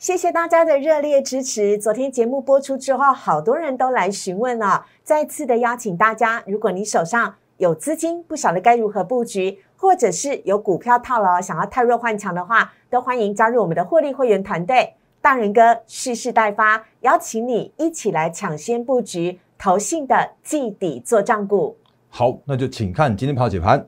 谢谢大家的热烈支持。昨天节目播出之后，好多人都来询问了。再次的邀请大家，如果你手上有资金，不晓得该如何布局，或者是有股票套牢，想要太弱换强的话，都欢迎加入我们的获利会员团队。大人哥蓄势待发，邀请你一起来抢先布局投信的季底做账股。好，那就请看今天跑解盘。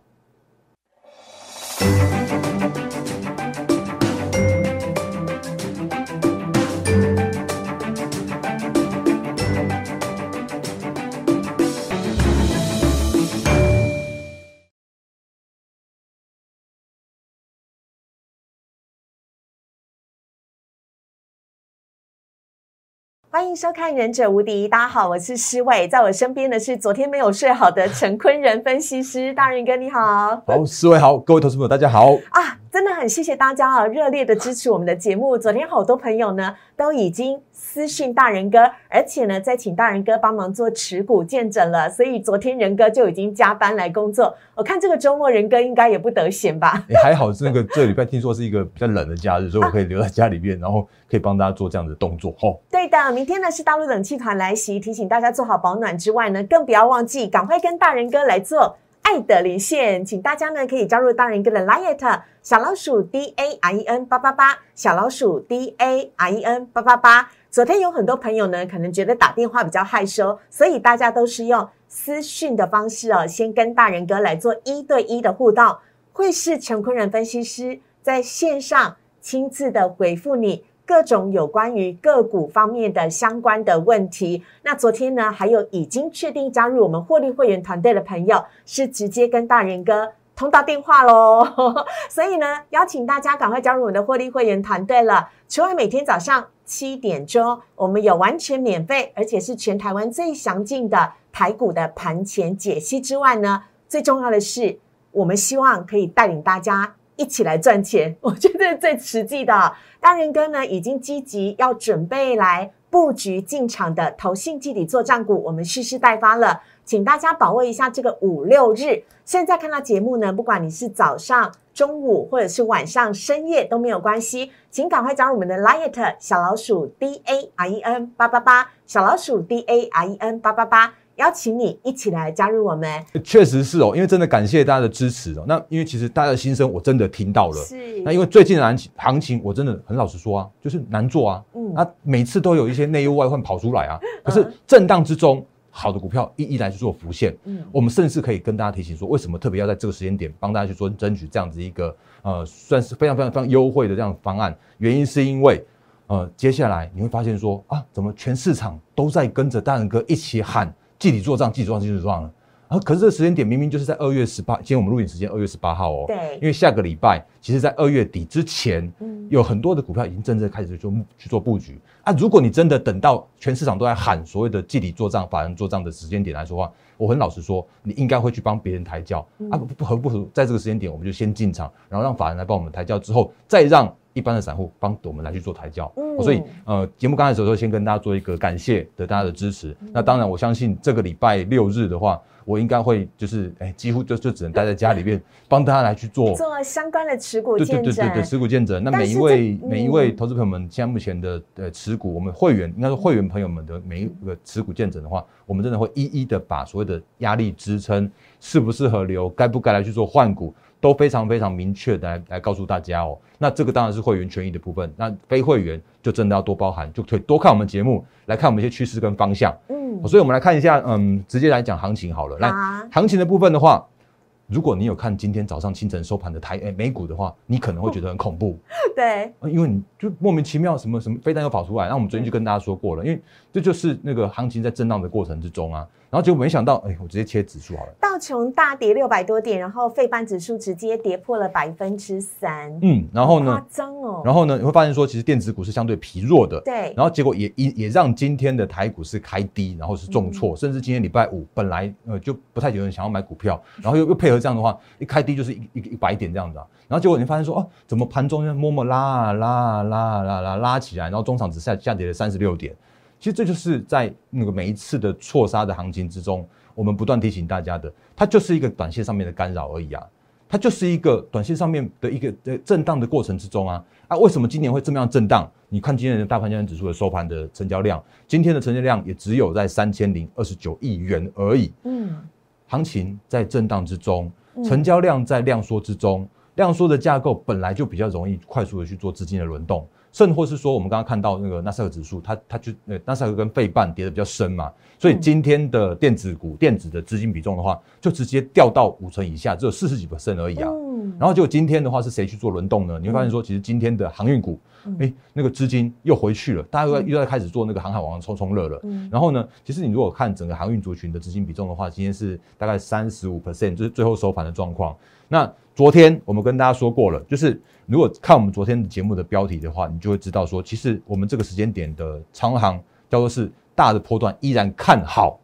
欢迎收看《忍者无敌》，大家好，我是施伟，在我身边的是昨天没有睡好的陈坤仁分析师，大仁哥你好，好，施伟好，各位投资朋友大家好。啊，真的很谢谢大家啊，热烈的支持我们的节目，昨天好多朋友呢都已经。私信大人哥，而且呢，再请大人哥帮忙做持股见证了，所以昨天仁哥就已经加班来工作。我看这个周末仁哥应该也不得闲吧？也 还好，这个这礼拜听说是一个比较冷的假日，所以我可以留在家里面，然后可以帮大家做这样的动作。哦，对的，明天呢是大陆冷气团来袭，提醒大家做好保暖之外呢，更不要忘记赶快跟大人哥来做爱的连线，请大家呢可以加入大人哥的 Liet 小老鼠 D A I E N 八八八，小老鼠 D A I E N 八八八。昨天有很多朋友呢，可能觉得打电话比较害羞，所以大家都是用私讯的方式哦，先跟大人哥来做一对一的互动，会是陈坤仁分析师在线上亲自的回复你各种有关于个股方面的相关的问题。那昨天呢，还有已经确定加入我们获利会员团队的朋友，是直接跟大人哥。通到电话喽，所以呢，邀请大家赶快加入我们的获利会员团队了。除了每天早上七点钟，我们有完全免费，而且是全台湾最详尽的台股的盘前解析之外呢，最重要的是，我们希望可以带领大家一起来赚钱。我觉得最实际的，大人哥呢已经积极要准备来布局进场的投信基底做账股，我们蓄势待发了。请大家把握一下这个五六日。现在看到节目呢，不管你是早上、中午或者是晚上、深夜都没有关系，请赶快加入我们的 Liet 小老鼠 D A R E N 八八八小老鼠 D A R E N 八八八，邀请你一起来加入我们。确实是哦，因为真的感谢大家的支持哦。那因为其实大家的心声我真的听到了。是。那因为最近的行情，行情我真的很老实说啊，就是难做啊。嗯。那每次都有一些内忧外患跑出来啊。可是震荡之中。好的股票一一来去做浮现，嗯，我们甚至可以跟大家提醒说，为什么特别要在这个时间点帮大家去做争取这样子一个呃，算是非常非常非常优惠的这样方案。原因是因为，呃，接下来你会发现说啊，怎么全市场都在跟着大人哥一起喊“集体做账，集体做账，集体做账”了。啊！可是这个时间点明明就是在二月十八，今天我们录影时间二月十八号哦。对。因为下个礼拜，其实，在二月底之前，嗯，有很多的股票已经真正开始做去做布局啊。如果你真的等到全市场都在喊所谓的季底做账、法人做账的时间点来说话，我很老实说，你应该会去帮别人抬轿啊。不不合不合，在这个时间点，我们就先进场，然后让法人来帮我们抬轿，之后再让一般的散户帮我们来去做抬轿。嗯。所以，呃，节目刚开始的时候，先跟大家做一个感谢的大家的支持。那当然，我相信这个礼拜六日的话。我应该会就是哎，几乎就就只能待在家里面，帮大家来去做 做相关的持股见证。对对对对对，持股见证。那每一位每一位投资朋友们，现在目前的呃持股，我们会员应该是会员朋友们的每一个持股见证的话，我们真的会一一的把所谓的压力支撑适不适合留，该不该来去做换股，都非常非常明确的来来告诉大家哦。那这个当然是会员权益的部分，那非会员就真的要多包含，就可以多看我们节目，来看我们一些趋势跟方向。嗯所以，我们来看一下，嗯，直接来讲行情好了。来，行情的部分的话，如果你有看今天早上清晨收盘的台诶美股的话，你可能会觉得很恐怖。对，因为你就莫名其妙什么什么飞弹又跑出来。那我们昨天就跟大家说过了，因为这就是那个行情在震荡的过程之中啊。然后结果没想到，哎，我直接切指数好了。道琼大跌六百多点，然后费半指数直接跌破了百分之三。嗯，然后呢？夸张哦。然后呢？你会发现说，其实电子股是相对疲弱的。对。然后结果也也也让今天的台股是开低，然后是重挫，甚至今天礼拜五本来呃就不太有人想要买股票，然后又又配合这样的话，一开低就是一一一百点这样子啊。然后结果你发现说，哦，怎么盘中默默拉拉拉拉拉拉起来，然后中场只下下跌了三十六点。其实这就是在那个每一次的错杀的行情之中。我们不断提醒大家的，它就是一个短线上面的干扰而已啊。它就是一个短线上面的一个呃震荡的过程之中啊啊，为什么今年会这么样震荡？你看今天的大盘交易指数的收盘的成交量，今天的成交量也只有在三千零二十九亿元而已。嗯，行情在震荡之中，成交量在量缩之中，量缩的架构本来就比较容易快速的去做资金的轮动。甚或是说，我们刚刚看到那个纳斯达克指数，它它就呃纳斯达克跟费半跌的比较深嘛，所以今天的电子股、电子的资金比重的话，就直接掉到五成以下，只有四十几 percent 而已啊。然后就今天的话是谁去做轮动呢？你会发现说，其实今天的航运股，哎，那个资金又回去了，大家又又在开始做那个航海王冲冲热了。然后呢，其实你如果看整个航运族群的资金比重的话，今天是大概三十五 percent，就是最后收盘的状况。那昨天我们跟大家说过了，就是如果看我们昨天的节目的标题的话，你就会知道说，其实我们这个时间点的长航叫做是大的波段依然看好，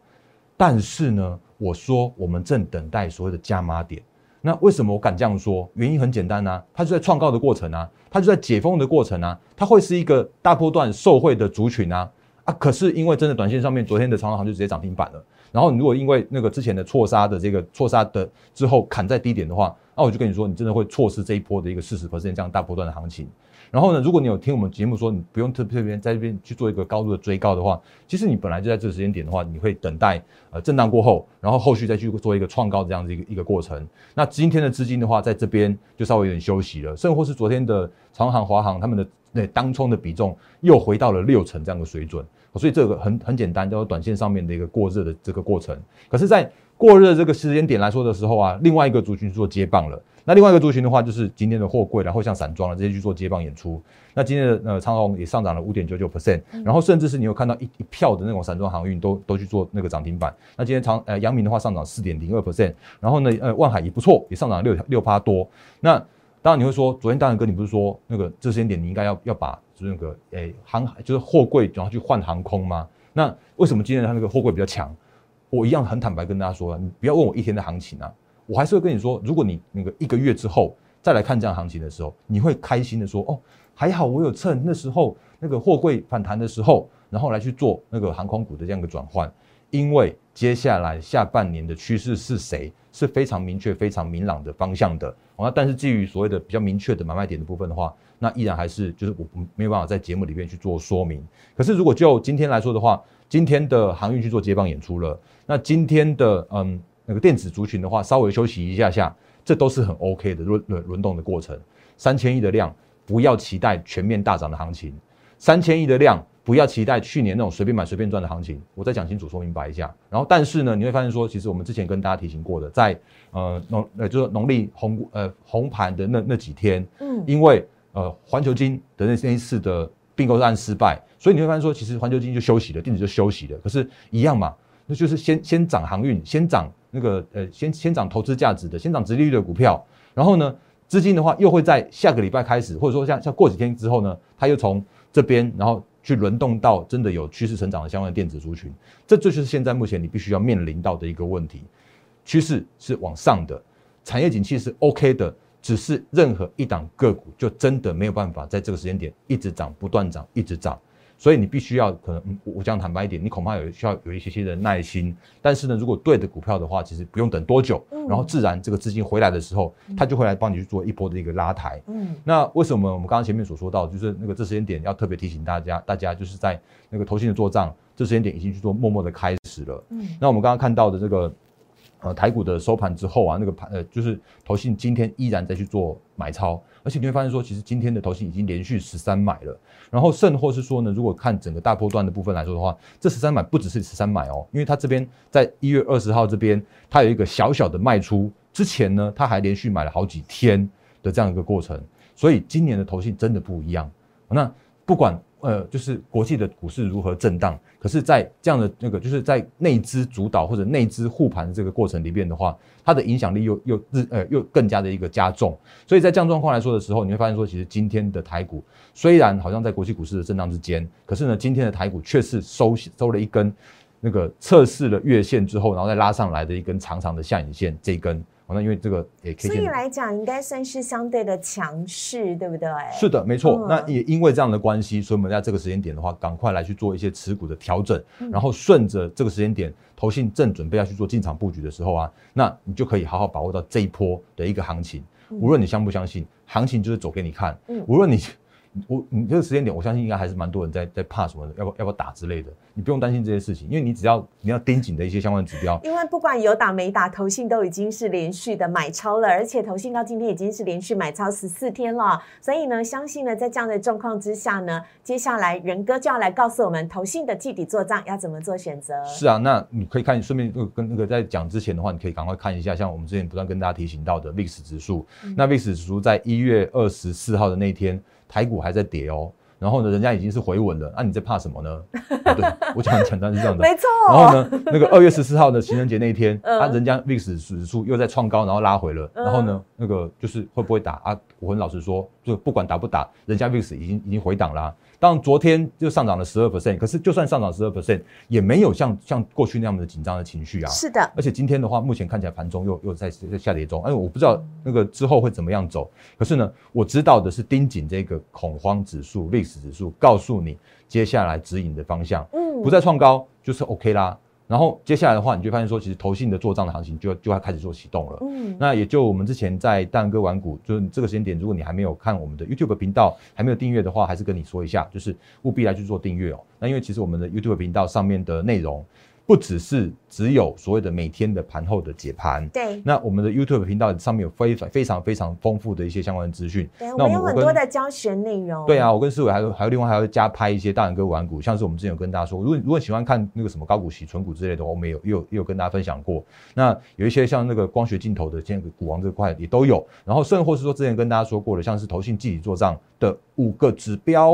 但是呢，我说我们正等待所谓的加码点。那为什么我敢这样说？原因很简单啊，它就在创告的过程啊，它就在解封的过程啊，它会是一个大波段受惠的族群啊啊！可是因为真的短线上面，昨天的长航就直接涨停板了。然后你如果因为那个之前的错杀的这个错杀的之后砍在低点的话，那我就跟你说，你真的会错失这一波的一个四十 percent 这样大波段的行情。然后呢，如果你有听我们节目说，你不用特别特别在这边去做一个高度的追高的话，其实你本来就在这个时间点的话，你会等待呃震荡过后，然后后续再去做一个创高这样子一个一个过程。那今天的资金的话，在这边就稍微有点休息了，甚或是昨天的长航、华航他们的那当冲的比重又回到了六成这样的水准。所以这个很很简单，叫做短线上面的一个过热的这个过程。可是，在过热这个时间点来说的时候啊，另外一个族群做接棒了。那另外一个族群的话，就是今天的货柜，然后像散装了这些去做接棒演出。那今天的呃长虹也上涨了五点九九 percent，然后甚至是你有看到一一票的那种散装航运都都去做那个涨停板。那今天长呃阳明的话上涨四点零二 percent，然后呢呃万海也不错，也上涨六六趴多。那当然你会说，昨天大然哥你不是说那个这时间点你应该要要把。就是那个诶航就是货柜，然后去换航空吗？那为什么今天它那个货柜比较强？我一样很坦白跟大家说，你不要问我一天的行情啊，我还是会跟你说，如果你那个一个月之后再来看这样行情的时候，你会开心的说，哦，还好我有趁那时候那个货柜反弹的时候，然后来去做那个航空股的这样一个转换，因为接下来下半年的趋势是谁是非常明确、非常明朗的方向的。那但是基于所谓的比较明确的买卖点的部分的话，那依然还是就是我没有办法在节目里面去做说明。可是如果就今天来说的话，今天的航运去做接棒演出了，那今天的嗯那个电子族群的话，稍微休息一下下，这都是很 OK 的轮轮轮动的过程。三千亿的量，不要期待全面大涨的行情。三千亿的量。不要期待去年那种随便买随便赚的行情，我再讲清楚说明白一下。然后，但是呢，你会发现说，其实我们之前跟大家提醒过的，在呃农呃就是农历红呃红盘的那那几天，嗯，因为呃环球金的那那一次的并购案失败，所以你会发现说，其实环球金就休息了，电子就休息了。可是，一样嘛，那就是先先涨航运，先涨那个呃先先涨投资价值的，先涨直利率的股票。然后呢，资金的话又会在下个礼拜开始，或者说像像过几天之后呢，它又从这边然后。去轮动到真的有趋势成长的相关的电子族群，这这就是现在目前你必须要面临到的一个问题。趋势是往上的，产业景气是 OK 的，只是任何一档个股就真的没有办法在这个时间点一直涨、不断涨、一直涨。所以你必须要可能，我讲坦白一点，你恐怕有需要有一些些的耐心。但是呢，如果对的股票的话，其实不用等多久，然后自然这个资金回来的时候，它就会来帮你去做一波的一个拉抬。嗯，那为什么我们刚刚前面所说到，就是那个这时间点要特别提醒大家，大家就是在那个投信的做账，这时间点已经去做默默的开始了。嗯，那我们刚刚看到的这个。呃，台股的收盘之后啊，那个盘呃，就是投信今天依然在去做买超，而且你会发现说，其实今天的投信已经连续十三买了。然后甚或是说呢，如果看整个大波段的部分来说的话，这十三买不只是十三买哦，因为它这边在一月二十号这边，它有一个小小的卖出，之前呢，它还连续买了好几天的这样一个过程。所以今年的投信真的不一样。那不管。呃，就是国际的股市如何震荡，可是，在这样的那个，就是在内资主导或者内资护盘的这个过程里边的话，它的影响力又又日呃又更加的一个加重。所以在这样状况来说的时候，你会发现说，其实今天的台股虽然好像在国际股市的震荡之间，可是呢，今天的台股却是收收了一根那个测试了月线之后，然后再拉上来的一根长长的下影线，这一根那因为这个也可以。所以来讲，应该算是相对的强势，对不对？是的，没错。那也因为这样的关系，所以我们在这个时间点的话，赶快来去做一些持股的调整，然后顺着这个时间点，投信正准备要去做进场布局的时候啊，那你就可以好好把握到这一波的一个行情。无论你相不相信，行情就是走给你看。无论你。我你这个时间点，我相信应该还是蛮多人在在怕什么的，要不要不要打之类的，你不用担心这些事情，因为你只要你要盯紧的一些相关指标。因为不管有打没打，投信都已经是连续的买超了，而且投信到今天已经是连续买超十四天了，所以呢，相信呢，在这样的状况之下呢，接下来仁哥就要来告诉我们投信的季底做账要怎么做选择。是啊，那你可以看，顺便跟那个在讲之前的话，你可以赶快看一下，像我们之前不断跟大家提醒到的历史指数，那历史指数在一月二十四号的那天，台股还在跌哦。然后呢，人家已经是回稳了，那你在怕什么呢？对，我讲很简单是这样的。没错。然后呢，那个二月十四号的情人节那一天，啊，人家 VIX 指数又在创高，然后拉回了。然后呢，那个就是会不会打啊？我很老实说，就不管打不打，人家 VIX 已经已经回档了。当然，昨天就上涨了十二 percent，可是就算上涨十二 percent，也没有像像过去那样的紧张的情绪啊。是的。而且今天的话，目前看起来盘中又又在在下跌中。哎，我不知道那个之后会怎么样走。可是呢，我知道的是盯紧这个恐慌指数、历史指数，告诉你接下来指引的方向。嗯。不再创高就是 OK 啦。然后接下来的话，你就发现说，其实投信的做账的行情就就要开始做启动了。嗯，那也就我们之前在蛋哥玩股，就是这个时间点，如果你还没有看我们的 YouTube 频道，还没有订阅的话，还是跟你说一下，就是务必来去做订阅哦。那因为其实我们的 YouTube 频道上面的内容。不只是只有所谓的每天的盘后的解盘，对。那我们的 YouTube 频道上面有非常非常非常丰富的一些相关的资讯。对，我们有很多的教学内容。对啊，我跟思伟还有还有另外还要加拍一些大人哥玩股，像是我们之前有跟大家说，如果如果喜欢看那个什么高股息、纯股之类的，我们有有有跟大家分享过。那有一些像那个光学镜头的，现在股王这块也都有。然后甚或是说之前跟大家说过的，像是投信自己做账的五个指标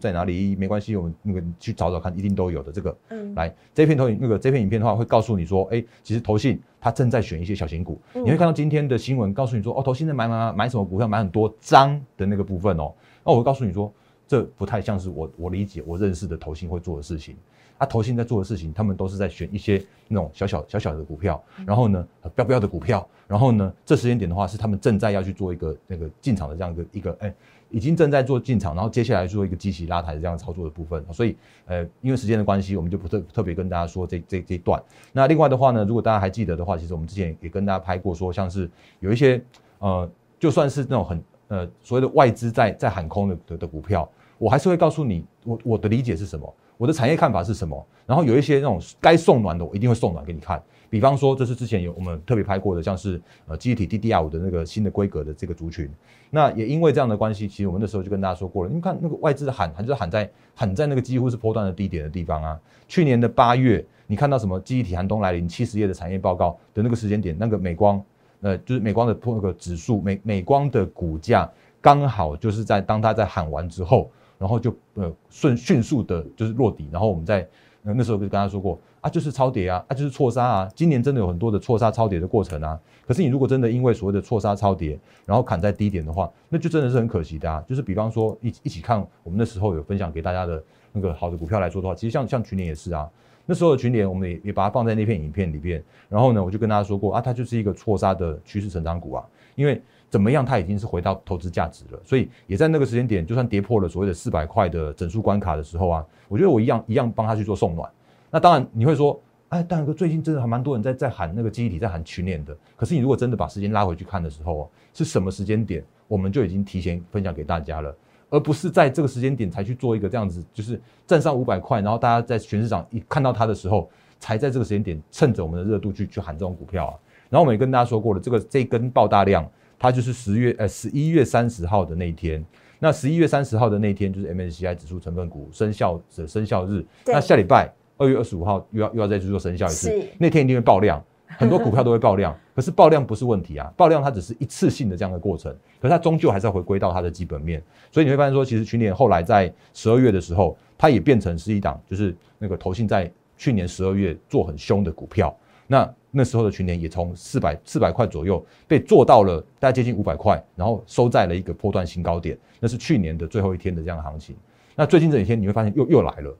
在哪里？没关系，我们那个去找找看，一定都有的。这个，嗯，来这片。投影那个这篇影片的话，会告诉你说，哎，其实投信它正在选一些小型股。你会看到今天的新闻，告诉你说，哦，投信在买买买买什么股票，买很多张的那个部分哦。那我会告诉你说，这不太像是我我理解我认识的投信会做的事情。啊，投信在做的事情，他们都是在选一些那种小小小小的股票，然后呢，标标的股票，然后呢，这时间点的话，是他们正在要去做一个那个进场的这样一个一个哎。已经正在做进场，然后接下来做一个机器拉抬这样操作的部分，所以呃，因为时间的关系，我们就不特特别跟大家说这这这一段。那另外的话呢，如果大家还记得的话，其实我们之前也跟大家拍过，说像是有一些呃，就算是那种很呃所谓的外资在在喊空的的的股票，我还是会告诉你，我我的理解是什么，我的产业看法是什么，然后有一些那种该送暖的，我一定会送暖给你看。比方说，这是之前有我们特别拍过的，像是呃记忆体 DDR 五的那个新的规格的这个族群。那也因为这样的关系，其实我们那时候就跟大家说过了。你看那个外资的喊，喊就是喊在喊在那个几乎是波段的低点的地方啊。去年的八月，你看到什么记忆体寒冬来临，七十页的产业报告的那个时间点，那个美光，呃，就是美光的破那个指数，美美光的股价刚好就是在当它在喊完之后，然后就呃顺迅速的就是落底，然后我们在那时候就跟他说过。啊，就是超跌啊，啊，就是错杀啊。今年真的有很多的错杀超跌的过程啊。可是你如果真的因为所谓的错杀超跌，然后砍在低点的话，那就真的是很可惜的啊。就是比方说一一起看我们那时候有分享给大家的那个好的股票来说的话，其实像像群联也是啊。那时候的群联我们也也把它放在那片影片里边。然后呢，我就跟大家说过啊，它就是一个错杀的趋势成长股啊。因为怎么样，它已经是回到投资价值了。所以也在那个时间点，就算跌破了所谓的四百块的整数关卡的时候啊，我觉得我一样一样帮他去做送暖。那当然你会说。哎，大哥，最近真的还蛮多人在在喊那个记忆体，在喊群联的。可是你如果真的把时间拉回去看的时候，是什么时间点，我们就已经提前分享给大家了，而不是在这个时间点才去做一个这样子，就是站上五百块，然后大家在全市场一看到它的时候，才在这个时间点趁着我们的热度去去喊这种股票啊。然后我们也跟大家说过了，这个这根爆大量，它就是十月呃十一月三十号的那一天。那十一月三十号的那一天就是 MSCI 指数成分股生效的生效日。那下礼拜。二月二十五号又要又要再去做生效一次，那天一定会爆量，很多股票都会爆量。可是爆量不是问题啊，爆量它只是一次性的这样的过程，可是它终究还是要回归到它的基本面。所以你会发现说，其实群联后来在十二月的时候，它也变成是一档，就是那个投信在去年十二月做很凶的股票。那那时候的群联也从四百四百块左右被做到了大概接近五百块，然后收在了一个破段新高点。那是去年的最后一天的这样的行情。那最近这几天你会发现又又来了。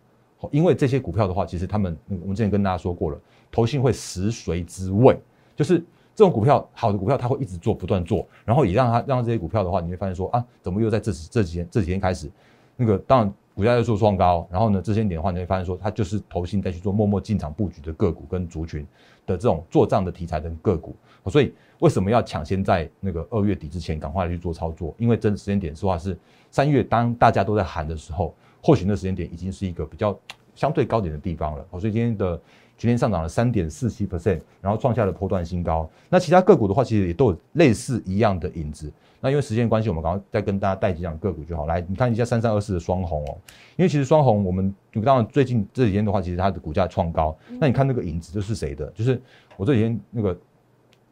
因为这些股票的话，其实他们我们之前跟大家说过了，投信会食髓知味，就是这种股票好的股票，它会一直做，不断做，然后也让它让这些股票的话，你会发现说啊，怎么又在这这几天这几天开始，那个当然股价在做双高，然后呢这些点的话，你会发现说它就是投信再去做默默进场布局的个股跟族群的这种做账的题材的个股，所以为什么要抢先在那个二月底之前赶快去做操作？因为真时间点说话是三月，当大家都在喊的时候，或许那时间点已经是一个比较相对高点的地方了。所以今天的。全天上涨了三点四七 percent，然后创下了波段新高。那其他个股的话，其实也都有类似一样的影子。那因为时间关系，我们刚刚再跟大家带几张个股就好。来，你看一下三三二四的双红哦，因为其实双红，我们当然最近这几天的话，其实它的股价创高。那你看那个影子，这是谁的？就是我这几天那个。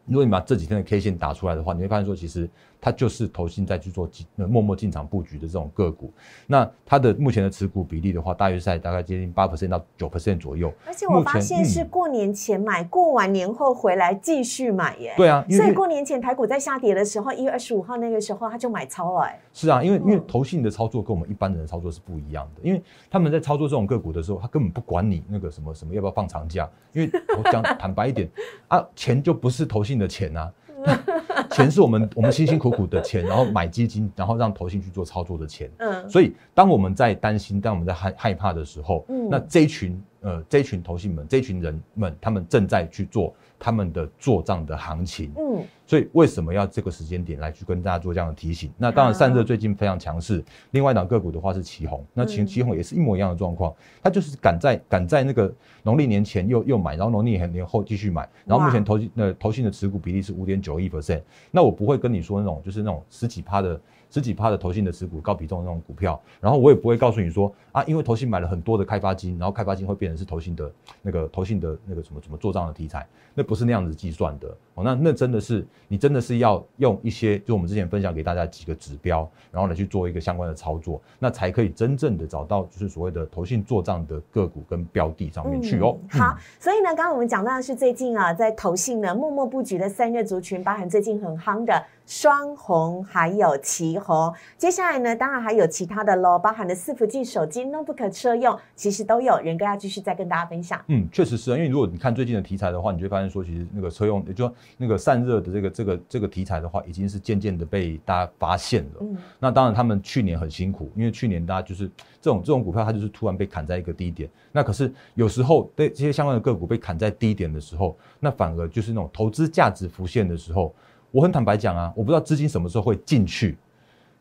如果你把这几天的 K 线打出来的话，你会发现说，其实它就是投信在去做进默默进场布局的这种个股。那它的目前的持股比例的话，大约在大概接近八 percent 到九 percent 左右。而且我发现是过年前买，过完年后回来继续买耶。对啊，所以过年前台股在下跌的时候，一月二十五号那个时候他就买超了。哎，是啊，因为因为投信的操作跟我们一般人的操作是不一样的，因为他们在操作这种个股的时候，他根本不管你那个什么什么要不要放长假，因为我讲坦白一点啊，钱就不是投信。的钱呢？钱是我们我们辛辛苦苦的钱，然后买基金，然后让投信去做操作的钱。嗯，所以当我们在担心，当我们在害害怕的时候，嗯，那这一群呃这群投信们，这群人们，他们正在去做。他们的做账的行情，嗯，所以为什么要这个时间点来去跟大家做这样的提醒？那当然，散热最近非常强势。另外一档个股的话是旗红，那旗旗红也是一模一样的状况，它就是赶在赶在那个农历年前又又买，然后农历年后继续买，然后目前投呃投信的持股比例是五点九一 percent。那我不会跟你说那种就是那种十几趴的。十几趴的投信的持股高比重的那种股票，然后我也不会告诉你说啊，因为投信买了很多的开发金，然后开发金会变成是投信的那个投信的那个什么什么做账的题材，那不是那样子计算的哦。那那真的是你真的是要用一些，就我们之前分享给大家几个指标，然后来去做一个相关的操作，那才可以真正的找到就是所谓的投信做账的个股跟标的上面去哦。好，所以呢，刚刚我们讲到的是最近啊，在投信呢默默布局的三月族群，包含最近很夯的。双红还有旗红，接下来呢，当然还有其他的喽，包含的四伏镜手机、notebook 车用，其实都有。仁哥要继续再跟大家分享。嗯，确实是啊，因为如果你看最近的题材的话，你就会发现说，其实那个车用，也就那个散热的这个这个这个题材的话，已经是渐渐的被大家发现了。嗯，那当然他们去年很辛苦，因为去年大家就是这种这种股票，它就是突然被砍在一个低点。那可是有时候被这些相关的个股被砍在低点的时候，那反而就是那种投资价值浮现的时候。我很坦白讲啊，我不知道资金什么时候会进去，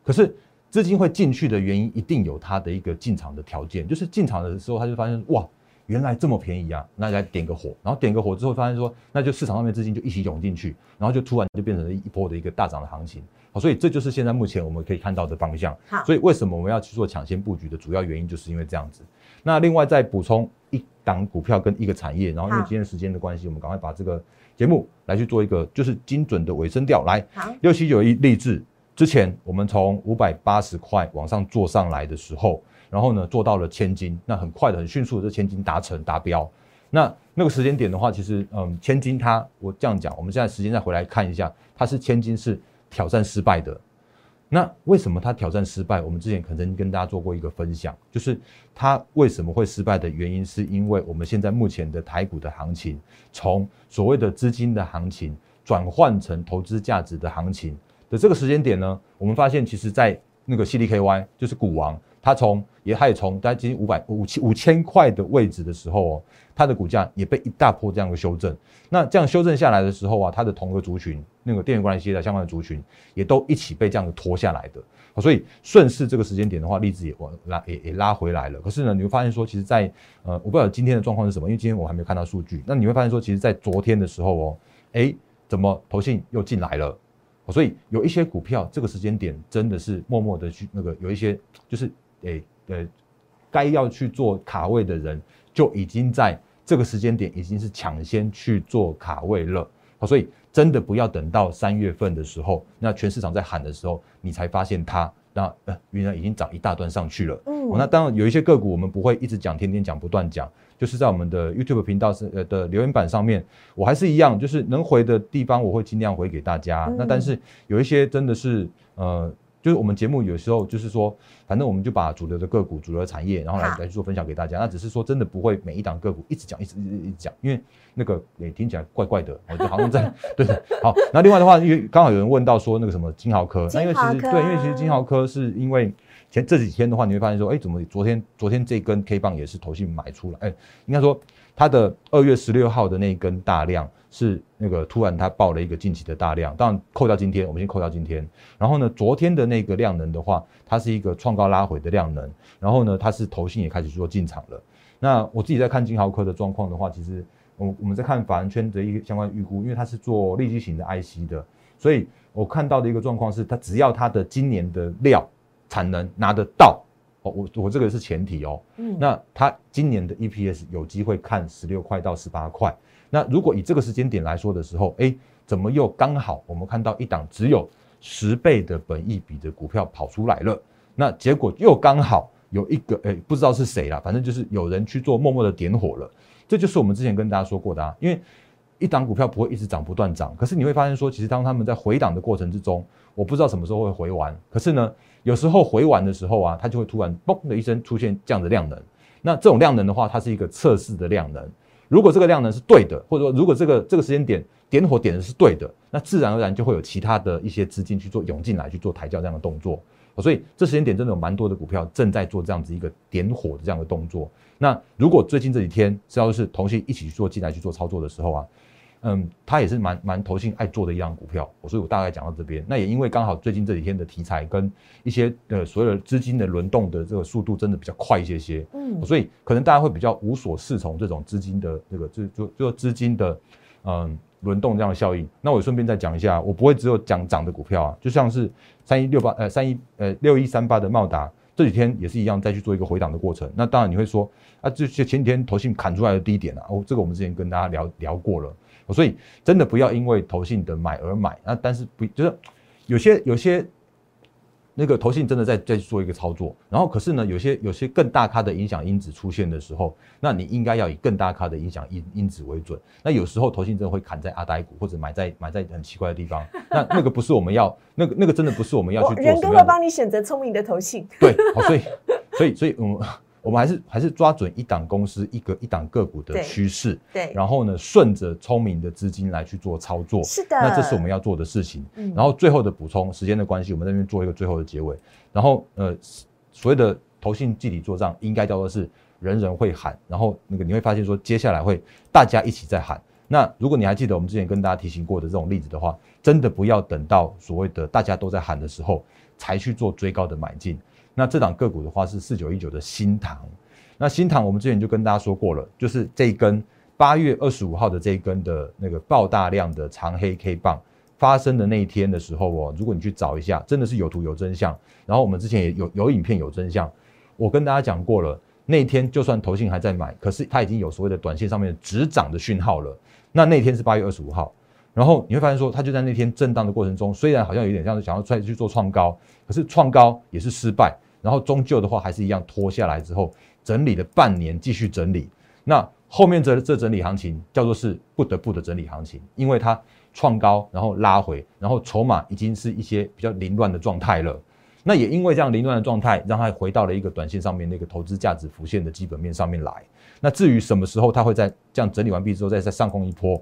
可是资金会进去的原因一定有它的一个进场的条件，就是进场的时候他就发现哇，原来这么便宜啊，那来点个火，然后点个火之后发现说，那就市场上面资金就一起涌进去，然后就突然就变成了一波的一个大涨的行情，好，所以这就是现在目前我们可以看到的方向。好，所以为什么我们要去做抢先布局的主要原因就是因为这样子。那另外再补充一档股票跟一个产业，然后因为今天时间的关系，我们赶快把这个。节目来去做一个就是精准的尾声调来，六七九一励志之前，我们从五百八十块往上做上来的时候，然后呢做到了千金，那很快的很迅速的这千金达成达标。那那个时间点的话，其实嗯千金它我这样讲，我们现在时间再回来看一下，它是千金是挑战失败的。那为什么他挑战失败？我们之前可能跟大家做过一个分享，就是他为什么会失败的原因，是因为我们现在目前的台股的行情，从所谓的资金的行情转换成投资价值的行情的这个时间点呢，我们发现其实在那个 CDKY 就是股王。它从也它也从大概接近五百五千五千块的位置的时候哦，它的股价也被一大波这样的修正。那这样修正下来的时候啊，它的同个族群那个电源管理系的相关的族群也都一起被这样的拖下来的。所以顺势这个时间点的话，例子也往拉也也拉回来了。可是呢，你会发现说，其实，在呃，我不知道今天的状况是什么，因为今天我还没有看到数据。那你会发现说，其实，在昨天的时候哦，哎，怎么投信又进来了？所以有一些股票这个时间点真的是默默的去那个有一些就是。诶，呃，该要去做卡位的人，就已经在这个时间点已经是抢先去做卡位了。好，所以真的不要等到三月份的时候，那全市场在喊的时候，你才发现它，那呃，原来已经涨一大段上去了。嗯，那当然有一些个股我们不会一直讲，天天讲，不断讲，就是在我们的 YouTube 频道是呃的留言板上面，我还是一样，就是能回的地方我会尽量回给大家。那但是有一些真的是呃。就是我们节目有时候就是说，反正我们就把主流的个股、主流的产业，然后来好来去做分享给大家。那只是说真的不会每一档个股一直讲、一直一直一直讲，因为那个也听起来怪怪的，我就好像在 对的。好，那另外的话，因为刚好有人问到说那个什么金豪科，那因为其实对，因为其实金豪科是因为前这几天的话，你会发现说，哎，怎么昨天昨天这根 K 棒也是投信买出来，哎，应该说它的二月十六号的那一根大量是那个突然它爆了一个近期的大量，当然扣掉今天，我们先扣掉今天。然后呢，昨天的那个量能的话，它是一个创高拉回的量能，然后呢，它是投信也开始做进场了。那我自己在看金豪科的状况的话，其实我我们在看法人圈的一个相关预估，因为它是做立基型的 IC 的，所以我看到的一个状况是，它只要它的今年的料产能拿得到，哦，我我这个是前提哦，嗯那它今年的 EPS 有机会看十六块到十八块。那如果以这个时间点来说的时候，哎，怎么又刚好我们看到一档只有十倍的本益比的股票跑出来了？那结果又刚好有一个，哎，不知道是谁啦，反正就是有人去做默默的点火了。这就是我们之前跟大家说过的啊，因为一档股票不会一直涨不断涨，可是你会发现说，其实当他们在回档的过程之中，我不知道什么时候会回完，可是呢，有时候回完的时候啊，它就会突然嘣的一声出现这样的量能。那这种量能的话，它是一个测试的量能。如果这个量能是对的，或者说如果这个这个时间点点火点的是对的，那自然而然就会有其他的一些资金去做涌进来去做抬轿这样的动作。所以这时间点真的有蛮多的股票正在做这样子一个点火的这样的动作。那如果最近这几天只要是同性一起去做进来去做操作的时候啊，嗯，它也是蛮蛮投信爱做的一样股票，所以我大概讲到这边。那也因为刚好最近这几天的题材跟一些呃所有的资金的轮动的这个速度真的比较快一些些，嗯所以可能大家会比较无所适从这种资金的这个就就就资金的嗯轮动这样的效应。那我顺便再讲一下，我不会只有讲涨的股票啊，就像是三一六八呃三一呃六一三八的茂达。这几天也是一样，再去做一个回档的过程。那当然你会说啊，这些前几天投信砍出来的低点啊，哦，这个我们之前跟大家聊聊过了。所以真的不要因为投信的买而买。那但是不就是有些有些那个投信真的在在做一个操作，然后可是呢，有些有些更大咖的影响因子出现的时候，那你应该要以更大咖的影响因因子为准。那有时候投信真的会砍在阿呆股，或者买在买在很奇怪的地方。那那个不是我们要那个那个真的不是我们要去做人哥会帮你选择聪明的投信。对，好，所以所以所以我们我们还是还是抓准一档公司一个一档个股的对趋势，对，然后呢，顺着聪明的资金来去做操作。是的，那这是我们要做的事情。嗯然后最后的补充，时间的关系，我们在这边做一个最后的结尾。然后呃，所谓的投信集体做账，应该叫做是人人会喊，然后那个你会发现说，接下来会大家一起在喊。那如果你还记得我们之前跟大家提醒过的这种例子的话，真的不要等到所谓的大家都在喊的时候才去做追高的买进。那这档个股的话是四九一九的新塘，那新塘我们之前就跟大家说过了，就是这一根八月二十五号的这一根的那个爆大量的长黑 K 棒发生的那一天的时候哦，如果你去找一下，真的是有图有真相。然后我们之前也有有影片有真相，我跟大家讲过了，那天就算投信还在买，可是它已经有所谓的短线上面的止涨的讯号了。那那天是八月二十五号，然后你会发现说，它就在那天震荡的过程中，虽然好像有点像是想要再去做创高，可是创高也是失败，然后终究的话还是一样拖下来之后，整理了半年，继续整理。那后面这这整理行情叫做是不得不的整理行情，因为它创高，然后拉回，然后筹码已经是一些比较凌乱的状态了。那也因为这样凌乱的状态，让它回到了一个短线上面那个投资价值浮现的基本面上面来。那至于什么时候它会在这样整理完毕之后再再上空一波，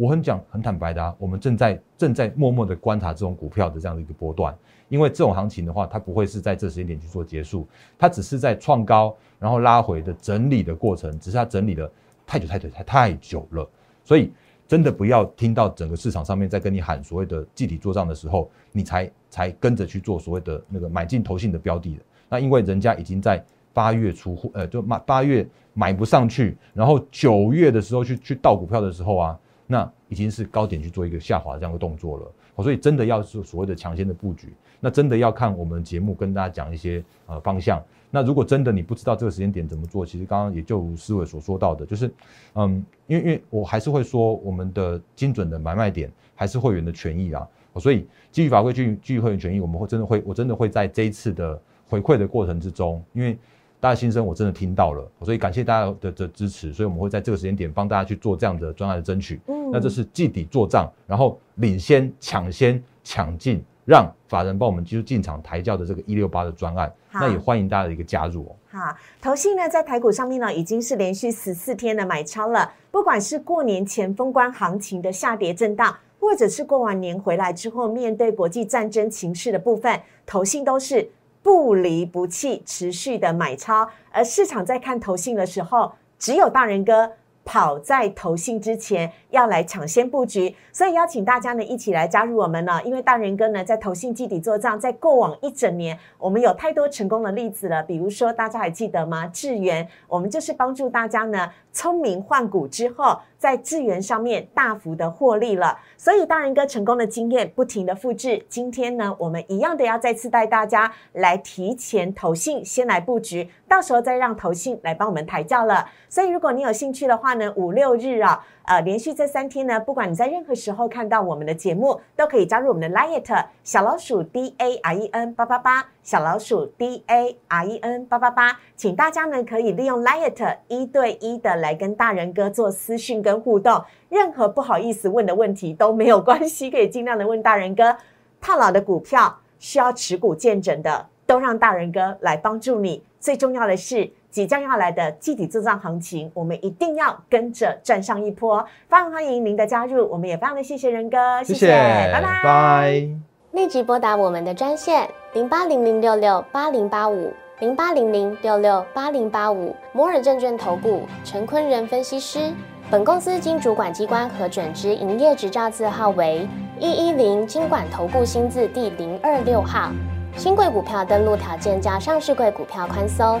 我很讲很坦白的啊，我们正在正在默默的观察这种股票的这样的一个波段，因为这种行情的话，它不会是在这时间点去做结束，它只是在创高然后拉回的整理的过程，只是它整理了太久太久太太久了，所以真的不要听到整个市场上面在跟你喊所谓的集体做账的时候，你才才跟着去做所谓的那个买进投信的标的的，那因为人家已经在八月出货，呃，就买八月买不上去，然后九月的时候去去倒股票的时候啊，那已经是高点去做一个下滑这样的动作了。所以真的要是所谓的抢先的布局，那真的要看我们节目跟大家讲一些呃方向。那如果真的你不知道这个时间点怎么做，其实刚刚也就如思伟所说到的，就是嗯，因为因为我还是会说我们的精准的买卖点还是会员的权益啊，所以基于法规基于基于会员权益，我们会真的会我真的会在这一次的回馈的过程之中，因为大家心声我真的听到了，所以感谢大家的的支持，所以我们会在这个时间点帮大家去做这样的专案的争取。嗯那这是季底做账，然后领先、抢先、抢进让法人帮我们就进场抬轿的这个一六八的专案，那也欢迎大家的一个加入哦。好，投信呢在台股上面呢已经是连续十四天的买超了，不管是过年前封关行情的下跌震荡，或者是过完年回来之后面对国际战争情势的部分，投信都是不离不弃，持续的买超。而市场在看投信的时候，只有大人哥。跑在投信之前要来抢先布局，所以邀请大家呢一起来加入我们呢。因为大人哥呢在投信基底做账，在过往一整年，我们有太多成功的例子了。比如说大家还记得吗？智源，我们就是帮助大家呢聪明换股之后，在智源上面大幅的获利了。所以大人哥成功的经验不停的复制。今天呢，我们一样的要再次带大家来提前投信，先来布局，到时候再让投信来帮我们抬轿了。所以如果你有兴趣的话呢，五六日啊，呃，连续这三天呢，不管你在任何时候看到我们的节目，都可以加入我们的 Liet 小老鼠 D A R E N 八八八，小老鼠 D A R E N 八八八，请大家呢可以利用 Liet 一对一的来跟大人哥做私讯跟互动，任何不好意思问的问题都没有关系，可以尽量的问大人哥。套牢的股票需要持股见证的，都让大人哥来帮助你。最重要的是。即将要来的集体做账行情，我们一定要跟着赚上一波。非常欢迎您的加入，我们也非常的谢谢仁哥，谢谢，拜拜拜。立即拨打我们的专线零八零零六六八零八五零八零零六六八零八五摩尔证券投顾陈坤仁分析师。本公司经主管机关核准之营业执照字号为一一零金管投顾新字第零二六号。新贵股票登录条件较上市贵股票宽松。